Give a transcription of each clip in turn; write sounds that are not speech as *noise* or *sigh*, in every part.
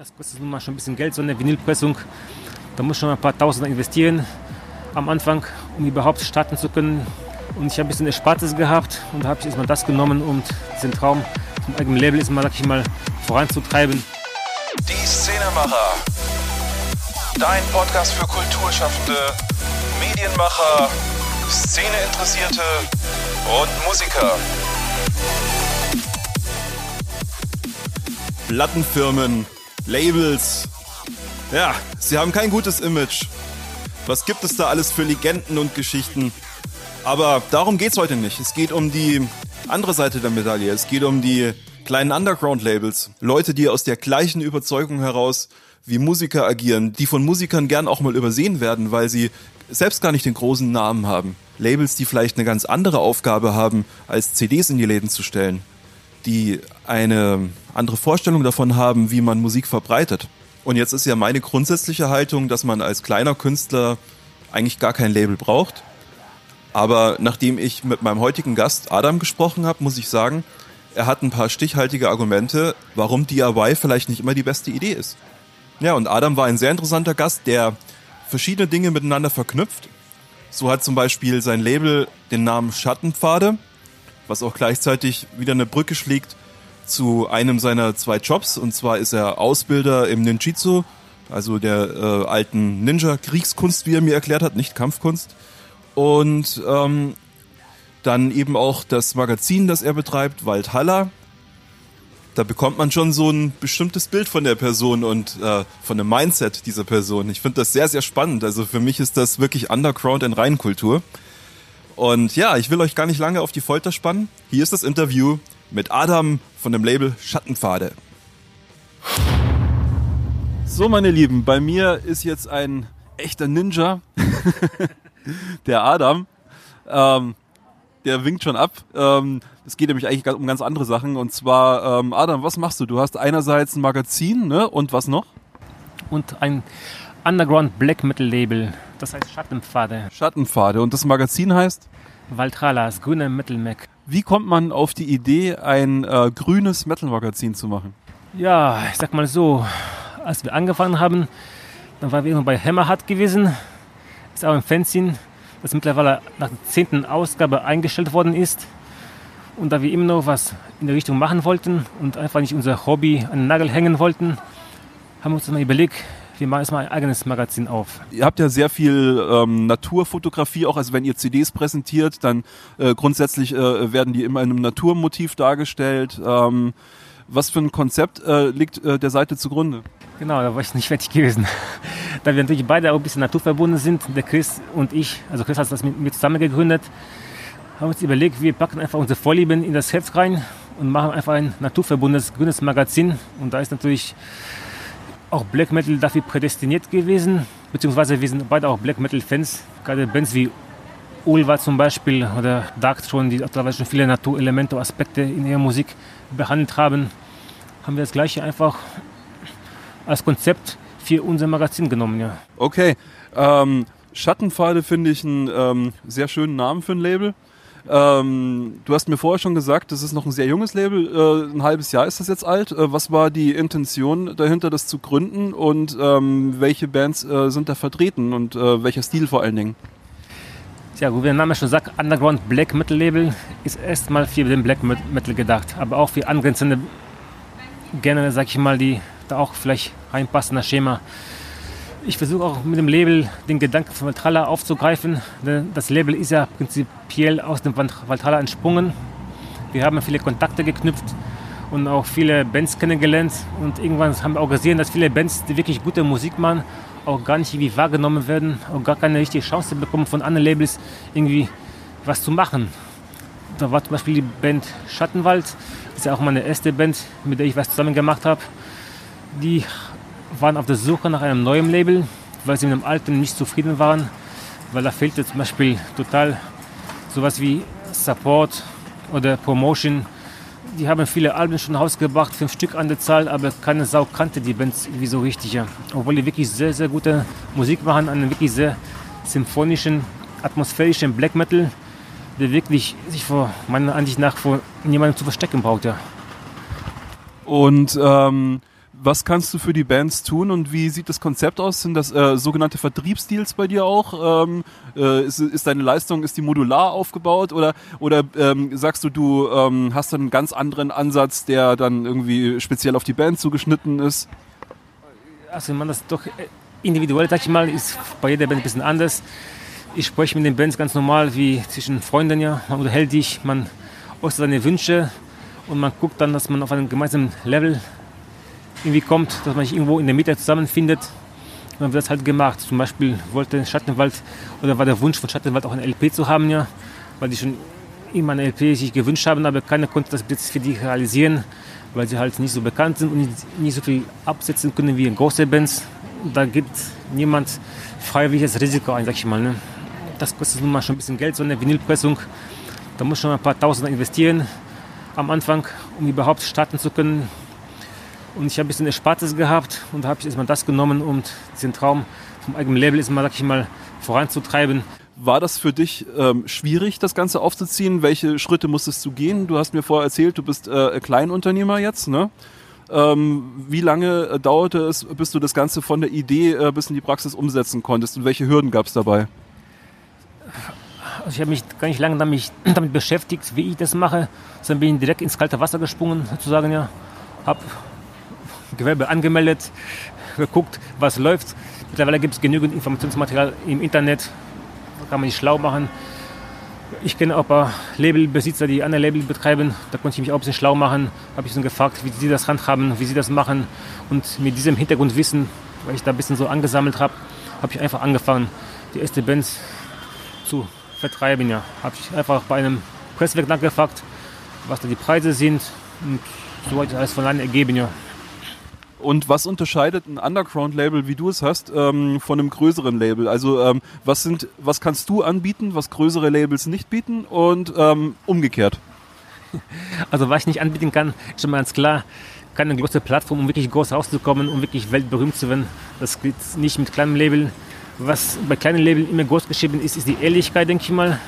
Das kostet nun mal schon ein bisschen Geld, so eine Vinylpressung. Da muss schon ein paar Tausend investieren am Anfang, um überhaupt starten zu können. Und ich habe ein bisschen Erspartes gehabt und habe ich erstmal das genommen, um diesen Traum zum eigenen Label erstmal, sag ich mal, voranzutreiben. Die Szenemacher. Dein Podcast für Kulturschaffende, Medienmacher, Szeneinteressierte und Musiker. Plattenfirmen, Labels. Ja, sie haben kein gutes Image. Was gibt es da alles für Legenden und Geschichten? Aber darum geht's heute nicht. Es geht um die andere Seite der Medaille. Es geht um die kleinen Underground-Labels. Leute, die aus der gleichen Überzeugung heraus wie Musiker agieren, die von Musikern gern auch mal übersehen werden, weil sie selbst gar nicht den großen Namen haben. Labels, die vielleicht eine ganz andere Aufgabe haben, als CDs in die Läden zu stellen. Die eine andere Vorstellung davon haben, wie man Musik verbreitet. Und jetzt ist ja meine grundsätzliche Haltung, dass man als kleiner Künstler eigentlich gar kein Label braucht. Aber nachdem ich mit meinem heutigen Gast Adam gesprochen habe, muss ich sagen, er hat ein paar stichhaltige Argumente, warum DIY vielleicht nicht immer die beste Idee ist. Ja, und Adam war ein sehr interessanter Gast, der verschiedene Dinge miteinander verknüpft. So hat zum Beispiel sein Label den Namen Schattenpfade, was auch gleichzeitig wieder eine Brücke schlägt zu einem seiner zwei Jobs. Und zwar ist er Ausbilder im Ninjitsu, also der äh, alten Ninja-Kriegskunst, wie er mir erklärt hat, nicht Kampfkunst. Und ähm, dann eben auch das Magazin, das er betreibt, Waldhalla. Da bekommt man schon so ein bestimmtes Bild von der Person und äh, von dem Mindset dieser Person. Ich finde das sehr, sehr spannend. Also für mich ist das wirklich Underground in Reinkultur. Und ja, ich will euch gar nicht lange auf die Folter spannen. Hier ist das Interview mit Adam von dem Label Schattenpfade. So, meine Lieben, bei mir ist jetzt ein echter Ninja, *laughs* der Adam. Ähm, der winkt schon ab. Ähm, es geht nämlich eigentlich um ganz andere Sachen. Und zwar, ähm, Adam, was machst du? Du hast einerseits ein Magazin, ne? Und was noch? Und ein Underground Black Metal Label, das heißt Schattenpfade. Schattenpfade. Und das Magazin heißt? Valtrala, das grüne Metal Mac. Wie kommt man auf die Idee, ein äh, grünes Metal-Magazin zu machen? Ja, ich sag mal so, als wir angefangen haben, dann waren wir bei Hammerheart gewesen. Ist auch ein Fanzine, das mittlerweile nach der zehnten Ausgabe eingestellt worden ist. Und da wir immer noch was in der Richtung machen wollten und einfach nicht unser Hobby an den Nagel hängen wollten, haben wir uns dann überlegt, wir machen jetzt mal ein eigenes Magazin auf. Ihr habt ja sehr viel ähm, Naturfotografie, auch also wenn ihr CDs präsentiert, dann äh, grundsätzlich äh, werden die immer in einem Naturmotiv dargestellt. Ähm, was für ein Konzept äh, liegt äh, der Seite zugrunde? Genau, da war ich nicht fertig gewesen. *laughs* da wir natürlich beide auch ein bisschen naturverbunden sind, der Chris und ich, also Chris hat das mit mir zusammen gegründet, haben uns überlegt, wir packen einfach unsere Vorlieben in das Heft rein und machen einfach ein naturverbundenes grünes Magazin. Und da ist natürlich auch Black Metal dafür prädestiniert gewesen, beziehungsweise wir sind beide auch Black Metal Fans, gerade Bands wie Ulva zum Beispiel oder Darkthrone, die teilweise schon viele Naturelemente, Aspekte in ihrer Musik behandelt haben, haben wir das gleiche einfach als Konzept für unser Magazin genommen. Ja. Okay, ähm, Schattenpfade finde ich einen ähm, sehr schönen Namen für ein Label. Ähm, du hast mir vorher schon gesagt, das ist noch ein sehr junges Label, äh, ein halbes Jahr ist das jetzt alt. Äh, was war die Intention dahinter, das zu gründen und ähm, welche Bands äh, sind da vertreten und äh, welcher Stil vor allen Dingen? Ja, wie der Name schon sagt, Underground Black Metal Label ist erstmal für den Black Metal gedacht, aber auch für angrenzende Genre, sag ich mal, die da auch vielleicht reinpassen, das Schema. Ich versuche auch mit dem Label den Gedanken von Valtrala aufzugreifen. Das Label ist ja prinzipiell aus dem Valtrala entsprungen. Wir haben viele Kontakte geknüpft und auch viele Bands kennengelernt. Und irgendwann haben wir auch gesehen, dass viele Bands, die wirklich gute Musik machen, auch gar nicht irgendwie wahrgenommen werden, auch gar keine richtige Chance bekommen von anderen Labels irgendwie was zu machen. Da war zum Beispiel die Band Schattenwald, das ist ja auch meine erste Band, mit der ich was zusammen gemacht habe. Die waren auf der Suche nach einem neuen Label, weil sie mit dem alten nicht zufrieden waren, weil da fehlte zum Beispiel total sowas wie Support oder Promotion. Die haben viele Alben schon rausgebracht, fünf Stück an der Zahl, aber keine Sau kannte die Bands irgendwie so richtig. Obwohl die wirklich sehr, sehr gute Musik machen, einen wirklich sehr symphonischen, atmosphärischen Black Metal, der wirklich sich vor meiner Ansicht nach vor niemandem zu verstecken braucht. Ja. Und ähm, Was kannst du für die Bands tun und wie sieht das Konzept aus? Sind das äh, sogenannte Vertriebsdeals bei dir auch? Ähm, äh, ist, ist, deine Leistung, ist die modular aufgebaut oder, oder ähm, sagst du, du ähm, hast einen ganz anderen Ansatz, der dann irgendwie speziell auf die Band zugeschnitten ist? Also man das doch individuell, sag ich mal, ist bei jeder Band ein bisschen anders. Ich spreche mit den Bands ganz normal wie zwischen Freunden ja. Man unterhält dich, man äußert seine Wünsche und man guckt dann, dass man auf einem gemeinsamen Level irgendwie kommt, dass man sich irgendwo in der Mitte zusammenfindet. Und dann wird das halt gemacht. Zum Beispiel wollte Schattenwald oder war der Wunsch von Schattenwald auch ein LP zu haben, ja, weil die schon immer ein LP sich gewünscht haben, aber keiner konnte das jetzt für die realisieren, weil sie halt nicht so bekannt sind und nicht so viel absetzen können wie große Bands. Da gibt niemand freiwilliges Risiko ein, sag ich mal. Ne? Das kostet nun mal schon ein bisschen Geld, so eine Vinylpressung. Da muss schon ein paar Tausend investieren am Anfang, um überhaupt starten zu können. Und ich habe ein bisschen Erspartes gehabt und habe ich erstmal das genommen, um diesen Traum vom eigenen Label erstmal, sag ich mal, voranzutreiben. War das für dich ähm, schwierig, das Ganze aufzuziehen? Welche Schritte musstest du gehen? Du hast mir vorher erzählt, du bist äh, Kleinunternehmer jetzt, ne? Ähm, wie lange äh, dauerte es, bis du das Ganze von der Idee äh, bis in die Praxis umsetzen konntest und welche Hürden gab es dabei? Also ich habe mich gar nicht lange damit, *clears throat* damit, beschäftigt, wie ich das mache, sondern bin direkt ins kalte Wasser gesprungen, sozusagen, ja. Habe Gewerbe angemeldet, geguckt, was läuft. Mittlerweile gibt es genügend Informationsmaterial im Internet, da kann man sich schlau machen. Ich kenne auch ein paar Labelbesitzer, die andere Label betreiben. Da konnte ich mich auch ein bisschen schlau machen. Habe ich sie gefragt, wie sie das handhaben, wie sie das machen. Und mit diesem Hintergrundwissen, weil ich da ein bisschen so angesammelt habe, habe ich einfach angefangen, die erste Bands zu vertreiben. Ja. Habe ich einfach bei einem Presswerk nachgefragt, was da die Preise sind. Und so hat sich alles von alleine ergeben. Ja. Und was unterscheidet ein Underground-Label, wie du es hast, ähm, von einem größeren Label? Also ähm, was sind, was kannst du anbieten, was größere Labels nicht bieten und ähm, umgekehrt? *laughs* Also was ich nicht anbieten kann, ist schon mal ganz klar, keine große Plattform, um wirklich groß rauszukommen, um wirklich weltberühmt zu werden. Das geht nicht mit kleinen Label. Was bei kleinen Label immer groß geschrieben ist, ist die Ehrlichkeit, denke ich mal.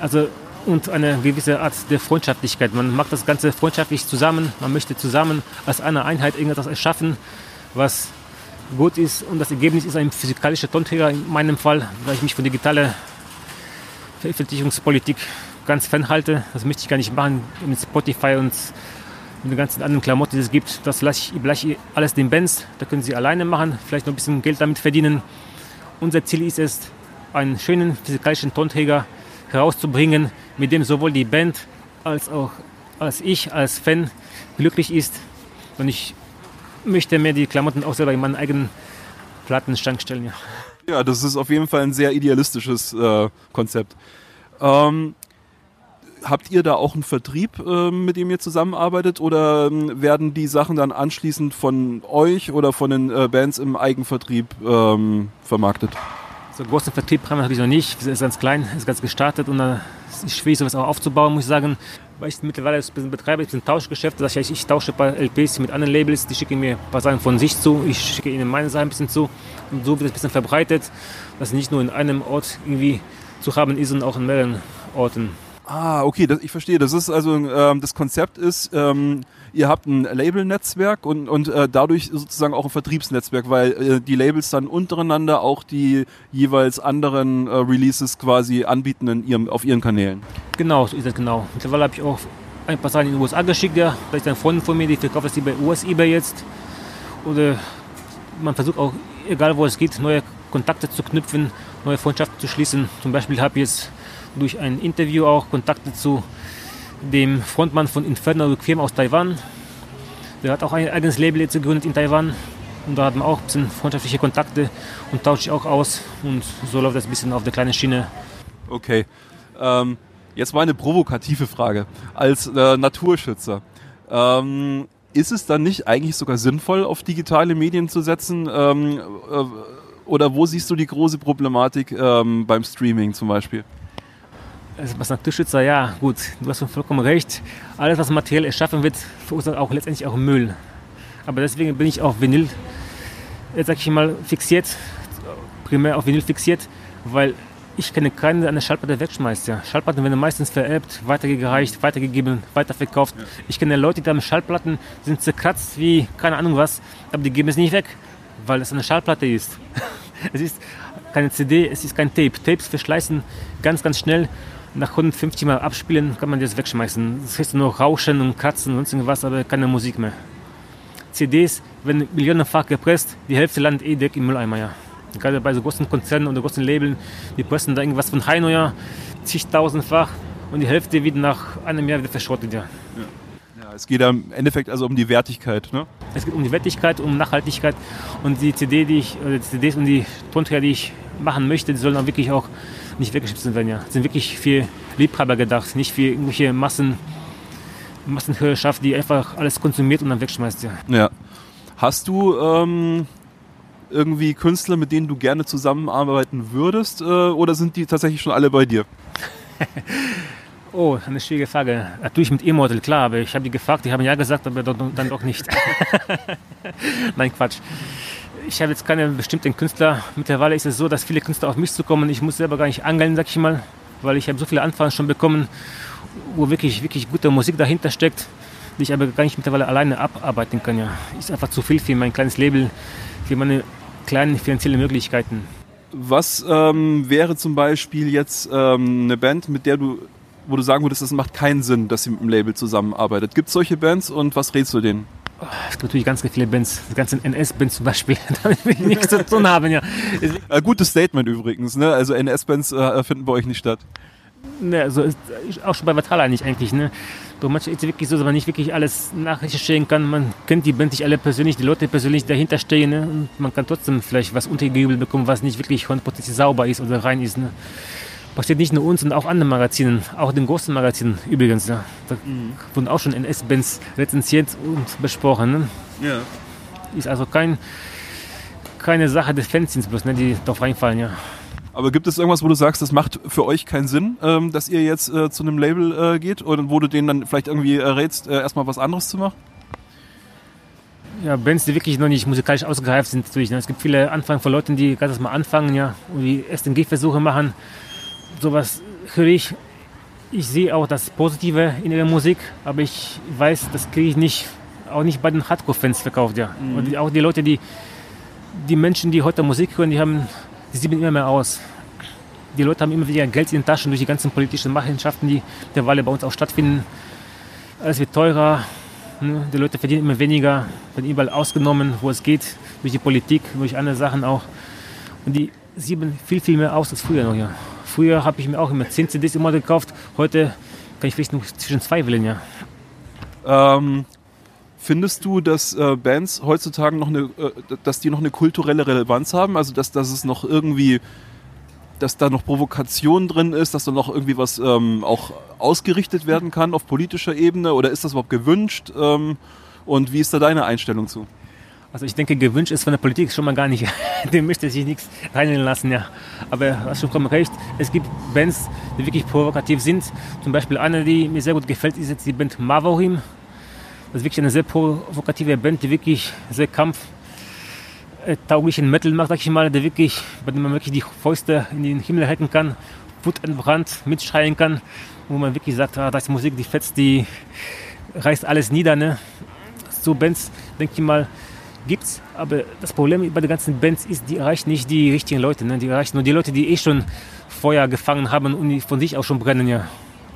Also und eine gewisse Art der Freundschaftlichkeit. Man macht das Ganze freundschaftlich zusammen, man möchte zusammen als eine Einheit irgendetwas erschaffen, was gut ist und das Ergebnis ist ein physikalischer Tonträger in meinem Fall, weil ich mich von digitaler Veröffentlichungspolitik ganz fernhalte. Das möchte ich gar nicht machen mit Spotify und mit den ganzen anderen Klamotten, die es gibt. Das lasse ich, lasse ich alles den Bands, da können sie alleine machen, vielleicht noch ein bisschen Geld damit verdienen. Unser Ziel ist es, einen schönen physikalischen Tonträger herauszubringen, mit dem sowohl die Band als auch als ich als Fan glücklich ist. Und ich möchte mir die Klamotten auch selber in meinen eigenen Plattenschrank stellen. Ja. ja, das ist auf jeden Fall ein sehr idealistisches äh, Konzept. Ähm, habt ihr da auch einen Vertrieb, äh, mit dem ihr zusammenarbeitet oder ähm, werden die Sachen dann anschließend von euch oder von den äh, Bands im Eigenvertrieb ähm, vermarktet? So großen Vertrieb wir natürlich noch nicht. Wir sind ganz klein, ist ganz gestartet und da ist es schwierig, sowas auch aufzubauen, muss ich sagen. Weil ich mittlerweile ein bisschen betreibe, ich bin ein Tauschgeschäft. Das heißt, ich tausche ein paar LPs mit anderen Labels, die schicken mir ein paar Sachen von sich zu, ich schicke ihnen meine Sachen ein bisschen zu. Und so wird es ein bisschen verbreitet, dass es nicht nur in einem Ort irgendwie zu haben ist, sondern auch in mehreren Orten. Ah, okay, das, ich verstehe. Das ist also ähm, das Konzept ist, ähm, ihr habt ein Label-Netzwerk und, und äh, dadurch sozusagen auch ein Vertriebsnetzwerk, weil äh, die Labels dann untereinander auch die jeweils anderen äh, Releases quasi anbieten in ihrem, auf ihren Kanälen. Genau, so ist das genau. Mittlerweile habe ich auch ein paar Sachen in die USA geschickt, ja. Da ist ein Freund von mir, die verkauft das bei US eBay jetzt. Oder man versucht auch, egal wo es geht, neue Kontakte zu knüpfen, neue Freundschaften zu schließen. Zum Beispiel habe ich jetzt durch ein Interview auch Kontakte zu dem Frontmann von Inferno Requiem aus Taiwan. Der hat auch ein eigenes Label jetzt gegründet in Taiwan. Und da hat man auch ein bisschen freundschaftliche Kontakte und tauscht sich auch aus. Und so läuft das ein bisschen auf der kleinen Schiene. Okay. Ähm, jetzt mal eine provokative Frage. Als äh, Naturschützer, ähm, ist es dann nicht eigentlich sogar sinnvoll, auf digitale Medien zu setzen? Ähm, äh, oder wo siehst du die große Problematik ähm, beim Streaming zum Beispiel? Also was Naturschützer, ja, gut, du hast vollkommen recht. Alles, was materiell erschaffen wird, verursacht auch letztendlich auch Müll. Aber deswegen bin ich auf Vinyl, jetzt sag ich mal, fixiert, primär auf Vinyl fixiert, weil Ich kenne keinen, der eine Schallplatte wegschmeißt. Ja. Schallplatten werden meistens vererbt, weitergereicht, weitergegeben, weiterverkauft. Ja. Ich kenne Leute, die haben Schallplatten, sind zerkratzt wie keine Ahnung was, aber die geben es nicht weg, weil es eine Schallplatte ist. *laughs* es ist keine CD, es ist kein Tape. Tapes verschleißen ganz, ganz schnell. Nach 150 Mal abspielen kann man das wegschmeißen. Das heißt nur Rauschen und Kratzen und sonst irgendwas, aber keine Musik mehr. CDs werden millionenfach gepresst, die Hälfte landet eh direkt im Mülleimer. Ja. Gerade bei so großen Konzernen oder großen Labeln, die pressen da irgendwas von Heino ja, zigtausendfach und die Hälfte wird nach einem Jahr wieder verschrottet. Ja. ja. es geht im Endeffekt also um die Wertigkeit, ne? Es geht um die Wertigkeit, um Nachhaltigkeit und die CD, die ich, oder die CDs und die Tonträger, die ich machen möchte, die sollen auch wirklich auch nicht weggeschnitten werden. Ja. sind wirklich für Liebhaber gedacht, nicht für irgendwelche Massen, Massenhörerschaft, die einfach alles konsumiert und dann wegschmeißt. Ja. ja. Hast du ähm, irgendwie Künstler, mit denen du gerne zusammenarbeiten würdest, äh, oder sind die tatsächlich schon alle bei dir? *laughs* oh, eine schwierige Frage. Natürlich mit Immortal, klar, aber ich habe die gefragt, die haben ja gesagt, aber dann doch nicht. *laughs* Nein, Quatsch. Ich habe jetzt keinen bestimmten Künstler. Mittlerweile ist es so, dass viele Künstler auf mich zukommen. Ich muss selber gar nicht angeln, sag ich mal, weil ich habe so viele Anfragen schon bekommen, wo wirklich, wirklich gute Musik dahinter steckt, die ich aber gar nicht mittlerweile alleine abarbeiten kann. Ja. Ist einfach zu viel für mein kleines Label, für meine kleinen finanziellen Möglichkeiten. Was ähm, wäre zum Beispiel jetzt ähm, eine Band, mit der du, wo du sagen würdest, das macht keinen Sinn, dass sie mit dem Label zusammenarbeitet? Gibt es solche Bands und was rätst du denen? Es gibt natürlich ganz viele Bands, die ganzen NS-Bands zum Beispiel, *laughs* damit will ich nichts zu tun haben. Ja. Ein gutes Statement übrigens, ne? Also NS-Bands äh, finden bei euch nicht statt. Ne, so ist auch schon bei Vatala nicht eigentlich. Ne? Doch manchmal ist es wirklich so, dass man nicht wirklich alles nachrecherchieren kann. Man kennt die Band nicht alle persönlich, die Leute persönlich dahinter stehen. Ne? Und man kann trotzdem vielleicht was untergejubelt bekommen, was nicht wirklich 100% sauber ist oder rein ist. Ne? Passiert nicht nur uns, sondern auch anderen Magazinen, auch den großen Magazinen übrigens. Ja. Da mhm. wurden auch schon NS-Bands rezensiert und besprochen. Ne? Ja. Ist also kein, keine Sache des Fanzines bloß, ne, die darauf reinfallen. Ja. Aber gibt es irgendwas, wo du sagst, das macht für euch keinen Sinn, ähm, dass ihr jetzt äh, zu einem Label äh, geht oder wo du denen dann vielleicht irgendwie äh, rätst, äh, erstmal was anderes zu machen? Ja, Bands, die wirklich noch nicht musikalisch ausgereift sind, natürlich. Ne? Es gibt viele Anfragen von Leuten, die gerade mal anfangen, ja, und die SNG-Versuche machen. Sowas höre ich. Ich sehe auch das Positive in ihrer Musik, aber ich weiß, das kriege ich nicht, auch nicht bei den Hardcore-Fans verkauft, ja. Mhm. Und auch die Leute, die, die Menschen, die heute Musik hören, die haben die sieht immer mehr aus. Die Leute haben immer weniger Geld in den Taschen durch die ganzen politischen Machenschaften, die derweil bei uns auch stattfinden. Alles wird teurer. Ne? Die Leute verdienen immer weniger, werden überall ausgenommen, wo es geht, durch die Politik, durch andere Sachen auch. Und die sehen viel, viel mehr aus als früher noch. Ja. Früher habe ich mir auch immer 10 CDs immer gekauft. Heute kann ich vielleicht nur zwischen zwei wählen. Ja. Ähm, Findest du, dass äh, Bands heutzutage noch eine, äh, dass die noch eine kulturelle Relevanz haben? Also dass, dass es noch irgendwie, dass da noch Provokation drin ist, dass da noch irgendwie was ähm, auch ausgerichtet werden kann auf politischer Ebene oder ist das überhaupt gewünscht? Ähm, und wie ist da deine Einstellung zu? Also ich denke, gewünscht ist von der Politik schon mal gar nicht. *laughs* Dem möchte sich nichts reinnehmen lassen, ja. Aber du hast schon recht, es gibt Bands, die wirklich provokativ sind. Zum Beispiel eine, die mir sehr gut gefällt, ist jetzt die Band Mavorim. Das ist wirklich eine sehr provokative Band, die wirklich sehr kampftauglichen Metal macht, sag ich mal, der wirklich, bei dem man wirklich die Fäuste in den Himmel halten kann, wutentbrannt mitschreien kann, wo man wirklich sagt, ah, das ist Musik, die fetzt, die reißt alles nieder. Ne? So Bands, denke ich mal, gibt's, aber das Problem bei den ganzen Bands ist, die erreichen nicht die richtigen Leute. Ne? Die erreichen nur die Leute, die eh schon Feuer gefangen haben und von sich auch schon brennen. Ja.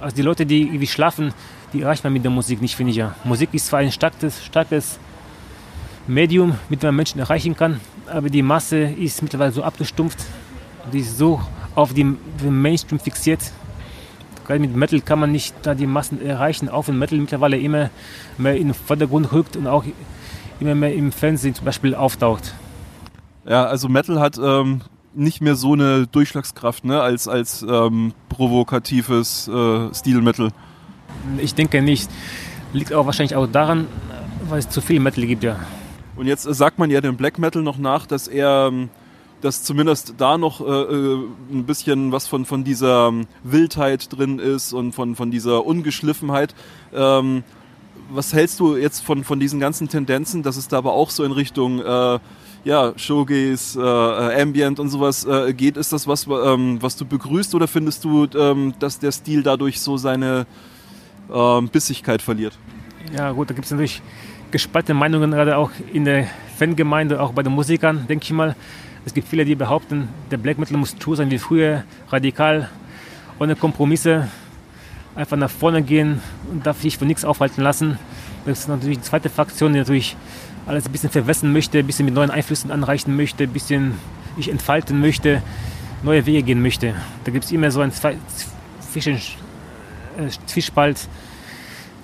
Also die Leute, die irgendwie schlafen, die erreicht man mit der Musik nicht, finde ich ja. Musik ist zwar ein starkes, starkes Medium, mit dem man Menschen erreichen kann, aber die Masse ist mittlerweile so abgestumpft, die ist so auf den Mainstream fixiert. Gerade mit Metal kann man nicht da die Massen erreichen, auch wenn Metal mittlerweile immer mehr in den Vordergrund rückt und auch immer mehr im Fernsehen zum Beispiel auftaucht. Ja, also Metal hat ähm, nicht mehr so eine Durchschlagskraft ne, als, als ähm, provokatives äh, Stilmittel. Ich denke nicht. Liegt auch wahrscheinlich auch daran, weil es zu viel Metal gibt, ja. Und jetzt sagt man ja dem Black Metal noch nach, dass er, ähm, dass zumindest da noch äh, äh, ein bisschen was von, von dieser ähm, Wildheit drin ist und von, von dieser Ungeschliffenheit. Ähm, was hältst du jetzt von, von diesen ganzen Tendenzen, dass es da aber auch so in Richtung, äh, ja, Showgaze, äh, Ambient und sowas äh, geht, ist das was, ähm, was du begrüßt oder findest du, ähm, dass der Stil dadurch so seine ähm, Bissigkeit verliert? Ja gut, da gibt es natürlich gespaltene Meinungen, gerade auch in der Fangemeinde, auch bei den Musikern, denke ich mal. Es gibt viele, die behaupten, der Black Metal muss true sein wie früher, radikal, ohne Kompromisse, einfach nach vorne gehen und darf sich von nichts aufhalten lassen. Das ist natürlich die zweite Fraktion, die natürlich alles ein bisschen verwässern möchte, ein bisschen mit neuen Einflüssen anreichen möchte, ein bisschen sich entfalten möchte, neue Wege gehen möchte. Da gibt es immer so einen äh, Zwiespalt.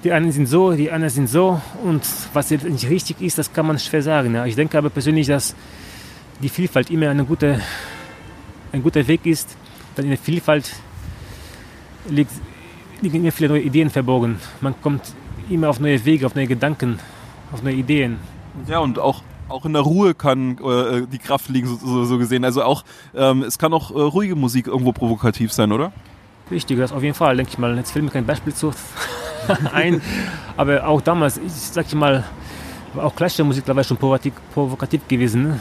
Die einen sind so, die anderen sind so. Und was jetzt nicht richtig ist, das kann man schwer sagen. Ich denke aber persönlich, dass die Vielfalt immer eine gute, ein guter Weg ist. Denn in der Vielfalt liegt, liegen immer viele neue Ideen verborgen. Man kommt immer auf neue Wege, auf neue Gedanken, auf neue Ideen. Ja, und auch auch in der Ruhe kann äh, die Kraft liegen, so, so, so gesehen. Also auch, ähm, es kann auch äh, ruhige Musik irgendwo provokativ sein, oder? Richtig, das auf jeden Fall, denke ich mal. Jetzt fällt mir kein Beispiel zu *laughs* ein, aber auch damals, ich sag ich mal, war auch klassische Musik dabei schon provokativ, provokativ gewesen. Ne?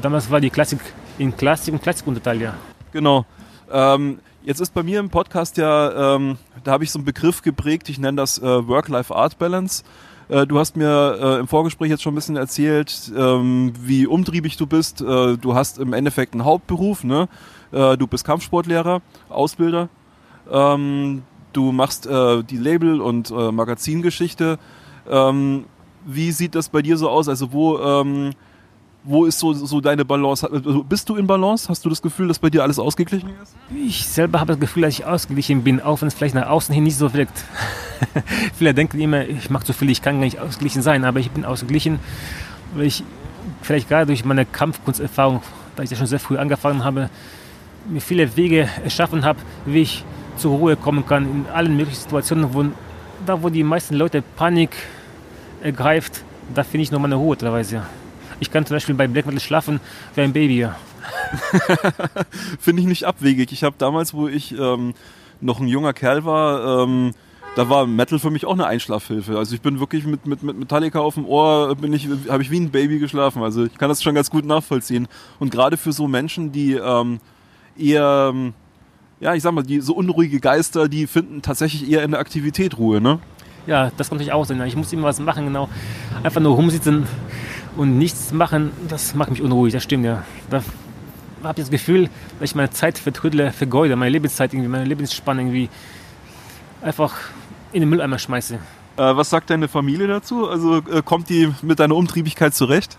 Damals war die Klassik in Klassik und Klassik unterteilt, ja. Genau. Ähm, jetzt ist bei mir im Podcast ja, ähm, da habe ich so einen Begriff geprägt, ich nenne das äh, Work-Life-Art-Balance. Äh, du hast mir äh, im Vorgespräch jetzt schon ein bisschen erzählt, ähm, wie umtriebig du bist. Äh, du hast im Endeffekt einen Hauptberuf, ne? Äh, du bist Kampfsportlehrer, Ausbilder. Ähm, du machst äh, die Label- und Magazingeschichte. Ähm, wie sieht das bei dir so aus? Also wo, ähm, wo ist so, so deine Balance? Also bist du in Balance? Hast du das Gefühl, dass bei dir alles ausgeglichen ist? Ich selber habe das Gefühl, dass ich ausgeglichen bin, auch wenn es vielleicht nach außen hin nicht so wirkt. *laughs* Viele denken immer, ich mache zu viel, ich kann gar nicht ausgeglichen sein, aber ich bin ausgeglichen, weil ich vielleicht gerade durch meine Kampfkunsterfahrung, da ich ja schon sehr früh angefangen habe, mir viele Wege erschaffen habe, wie ich zur Ruhe kommen kann in allen möglichen Situationen, wo, da wo die meisten Leute Panik ergreift, da finde ich noch meine Ruhe teilweise. Ich kann zum Beispiel bei Black Metal schlafen wie ein Baby. *laughs* Finde ich nicht abwegig. Ich habe damals, wo ich ähm, noch ein junger Kerl war, ähm, da war Metal für mich auch eine Einschlafhilfe. Also ich bin wirklich mit, mit, mit Metallica auf dem Ohr, bin ich, habe ich wie ein Baby geschlafen. Also ich kann das schon ganz gut nachvollziehen. Und gerade für so Menschen, die ähm, eher, ja, ich sag mal, die so unruhige Geister, die finden tatsächlich eher in der Aktivität Ruhe, ne? Ja, das kann natürlich auch sein. Ich muss immer was machen, genau. Einfach nur rumsitzen und nichts machen, das macht mich unruhig, das stimmt ja. Da habe ich das Gefühl, dass ich meine Zeit vertrödle, vergeude, meine Lebenszeit irgendwie, meine Lebensspanne irgendwie einfach in den Mülleimer schmeiße. Äh, was sagt deine Familie dazu? Also äh, kommt die mit deiner Umtriebigkeit zurecht?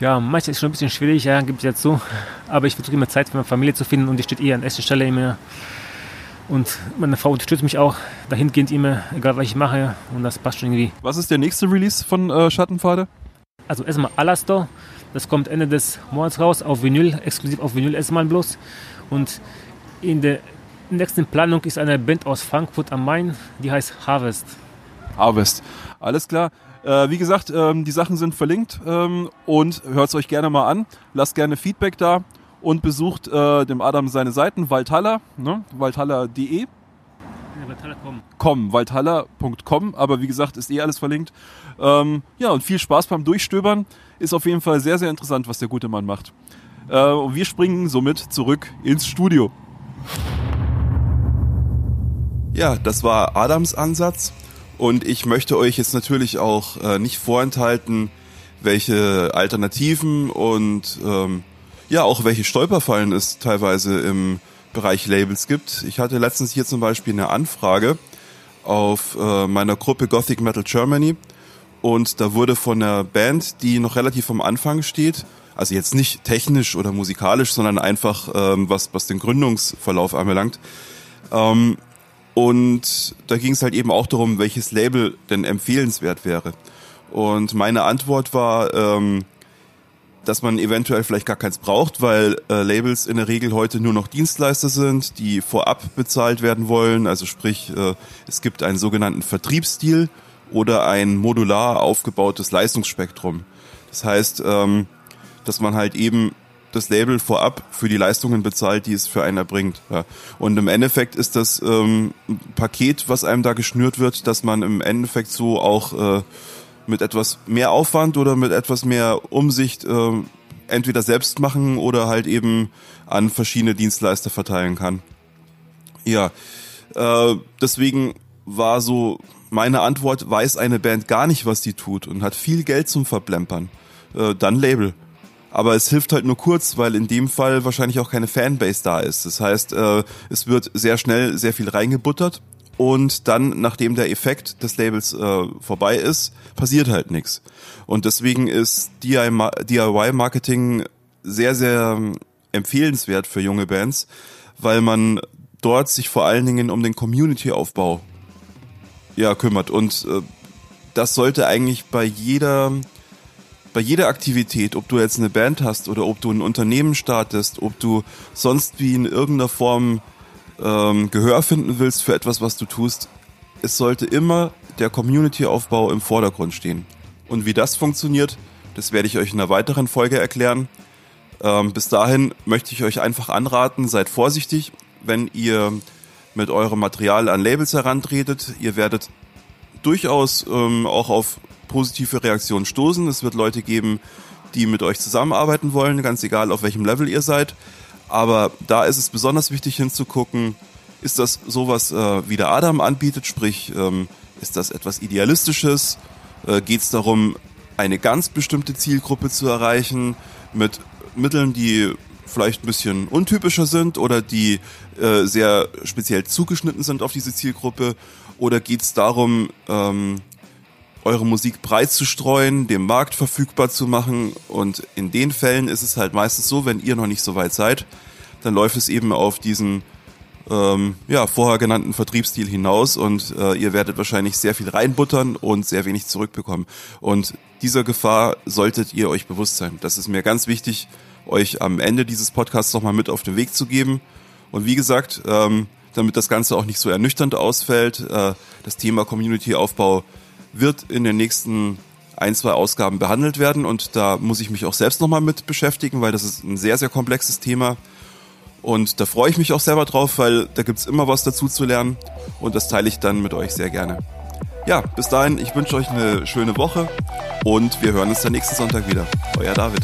Ja, manchmal ist es schon ein bisschen schwierig, ja, gibt es ja zu. Aber ich versuche immer Zeit für meine Familie zu finden und die steht eher an erster Stelle immer. Und meine Frau unterstützt mich auch dahingehend immer, egal was ich mache. Und das passt schon irgendwie. Was ist der nächste Release von äh, Schattenpfade? Also erstmal Alastor. Das kommt Ende des Monats raus auf Vinyl, exklusiv auf Vinyl erstmal bloß. Und in der nächsten Planung ist eine Band aus Frankfurt am Main, die heißt Harvest. Harvest. Alles klar. Äh, wie gesagt, ähm, die Sachen sind verlinkt ähm, und hört es euch gerne mal an. Lasst gerne Feedback da und besucht äh, dem Adam seine Seiten, Waldhaller, ne? waldhaller.de. Com, waldhaller.com, aber wie gesagt, ist eh alles verlinkt. Ähm, ja, und viel Spaß beim Durchstöbern. Ist auf jeden Fall sehr, sehr interessant, was der gute Mann macht. Äh, und wir springen somit zurück ins Studio. Ja, das war Adams Ansatz. Und ich möchte euch jetzt natürlich auch äh, nicht vorenthalten, welche Alternativen und ähm, ja auch welche Stolperfallen es teilweise im Bereich Labels gibt. Ich hatte letztens hier zum Beispiel eine Anfrage auf äh, meiner Gruppe Gothic Metal Germany und da wurde von einer Band, die noch relativ am Anfang steht, also jetzt nicht technisch oder musikalisch, sondern einfach ähm, was was den Gründungsverlauf anbelangt, ähm, und da ging es halt eben auch darum, welches Label denn empfehlenswert wäre. Und meine Antwort war, ähm, dass man eventuell vielleicht gar keins braucht, weil äh, Labels in der Regel heute nur noch Dienstleister sind, die vorab bezahlt werden wollen. Also sprich, äh, es gibt einen sogenannten Vertriebsstil oder ein modular aufgebautes Leistungsspektrum. Das heißt, ähm, dass man halt eben das Label vorab für die Leistungen bezahlt, die es für einen erbringt. Ja. Und im Endeffekt ist das ähm, Paket, was einem da geschnürt wird, dass man im Endeffekt so auch äh, mit etwas mehr Aufwand oder mit etwas mehr Umsicht äh, entweder selbst machen oder halt eben an verschiedene Dienstleister verteilen kann. Ja, äh, deswegen war so meine Antwort, weiß eine Band gar nicht, was die tut und hat viel Geld zum Verblempern. Äh, dann Label. Aber es hilft halt nur kurz, weil in dem Fall wahrscheinlich auch keine Fanbase da ist. Das heißt, äh, es wird sehr schnell sehr viel reingebuttert und dann, nachdem der Effekt des Labels äh, vorbei ist, passiert halt nichts. Und deswegen ist DIY-Marketing sehr, sehr empfehlenswert für junge Bands, weil man dort sich vor allen Dingen um den Community-Aufbau ja, kümmert. Und äh, das sollte eigentlich bei jeder bei jeder Aktivität, ob du jetzt eine Band hast oder ob du ein Unternehmen startest, ob du sonst wie in irgendeiner Form ähm, Gehör finden willst für etwas, was du tust, es sollte immer der Community-Aufbau im Vordergrund stehen. Und wie das funktioniert, das werde ich euch in einer weiteren Folge erklären. Ähm, bis dahin möchte ich euch einfach anraten, seid vorsichtig, wenn ihr mit eurem Material an Labels herantretet. Ihr werdet durchaus ähm, auch auf positive Reaktionen stoßen. Es wird Leute geben, die mit euch zusammenarbeiten wollen, ganz egal auf welchem Level ihr seid. Aber da ist es besonders wichtig hinzugucken, ist das sowas äh, wie der Adam anbietet, sprich, ähm, ist das etwas Idealistisches? Äh, Geht es darum, eine ganz bestimmte Zielgruppe zu erreichen mit Mitteln, die vielleicht ein bisschen untypischer sind oder die äh, sehr speziell zugeschnitten sind auf diese Zielgruppe? Oder geht es darum, ähm, eure Musik breit zu streuen, dem Markt verfügbar zu machen? Und in den Fällen ist es halt meistens so, wenn ihr noch nicht so weit seid, dann läuft es eben auf diesen ähm, ja, vorher genannten Vertriebsstil hinaus und äh, ihr werdet wahrscheinlich sehr viel reinbuttern und sehr wenig zurückbekommen. Und dieser Gefahr solltet ihr euch bewusst sein. Das ist mir ganz wichtig, euch am Ende dieses Podcasts nochmal mit auf den Weg zu geben. Und wie gesagt, ähm, damit das Ganze auch nicht so ernüchternd ausfällt, äh, das Thema Community-Aufbau wird in den nächsten ein, zwei Ausgaben behandelt werden und da muss ich mich auch selbst nochmal mit beschäftigen, weil das ist ein sehr, sehr komplexes Thema. Und da freue ich mich auch selber drauf, weil da gibt's immer was dazu zu lernen und das teile ich dann mit euch sehr gerne. Ja, bis dahin, ich wünsche euch eine schöne Woche und wir hören uns dann nächsten Sonntag wieder. Euer David.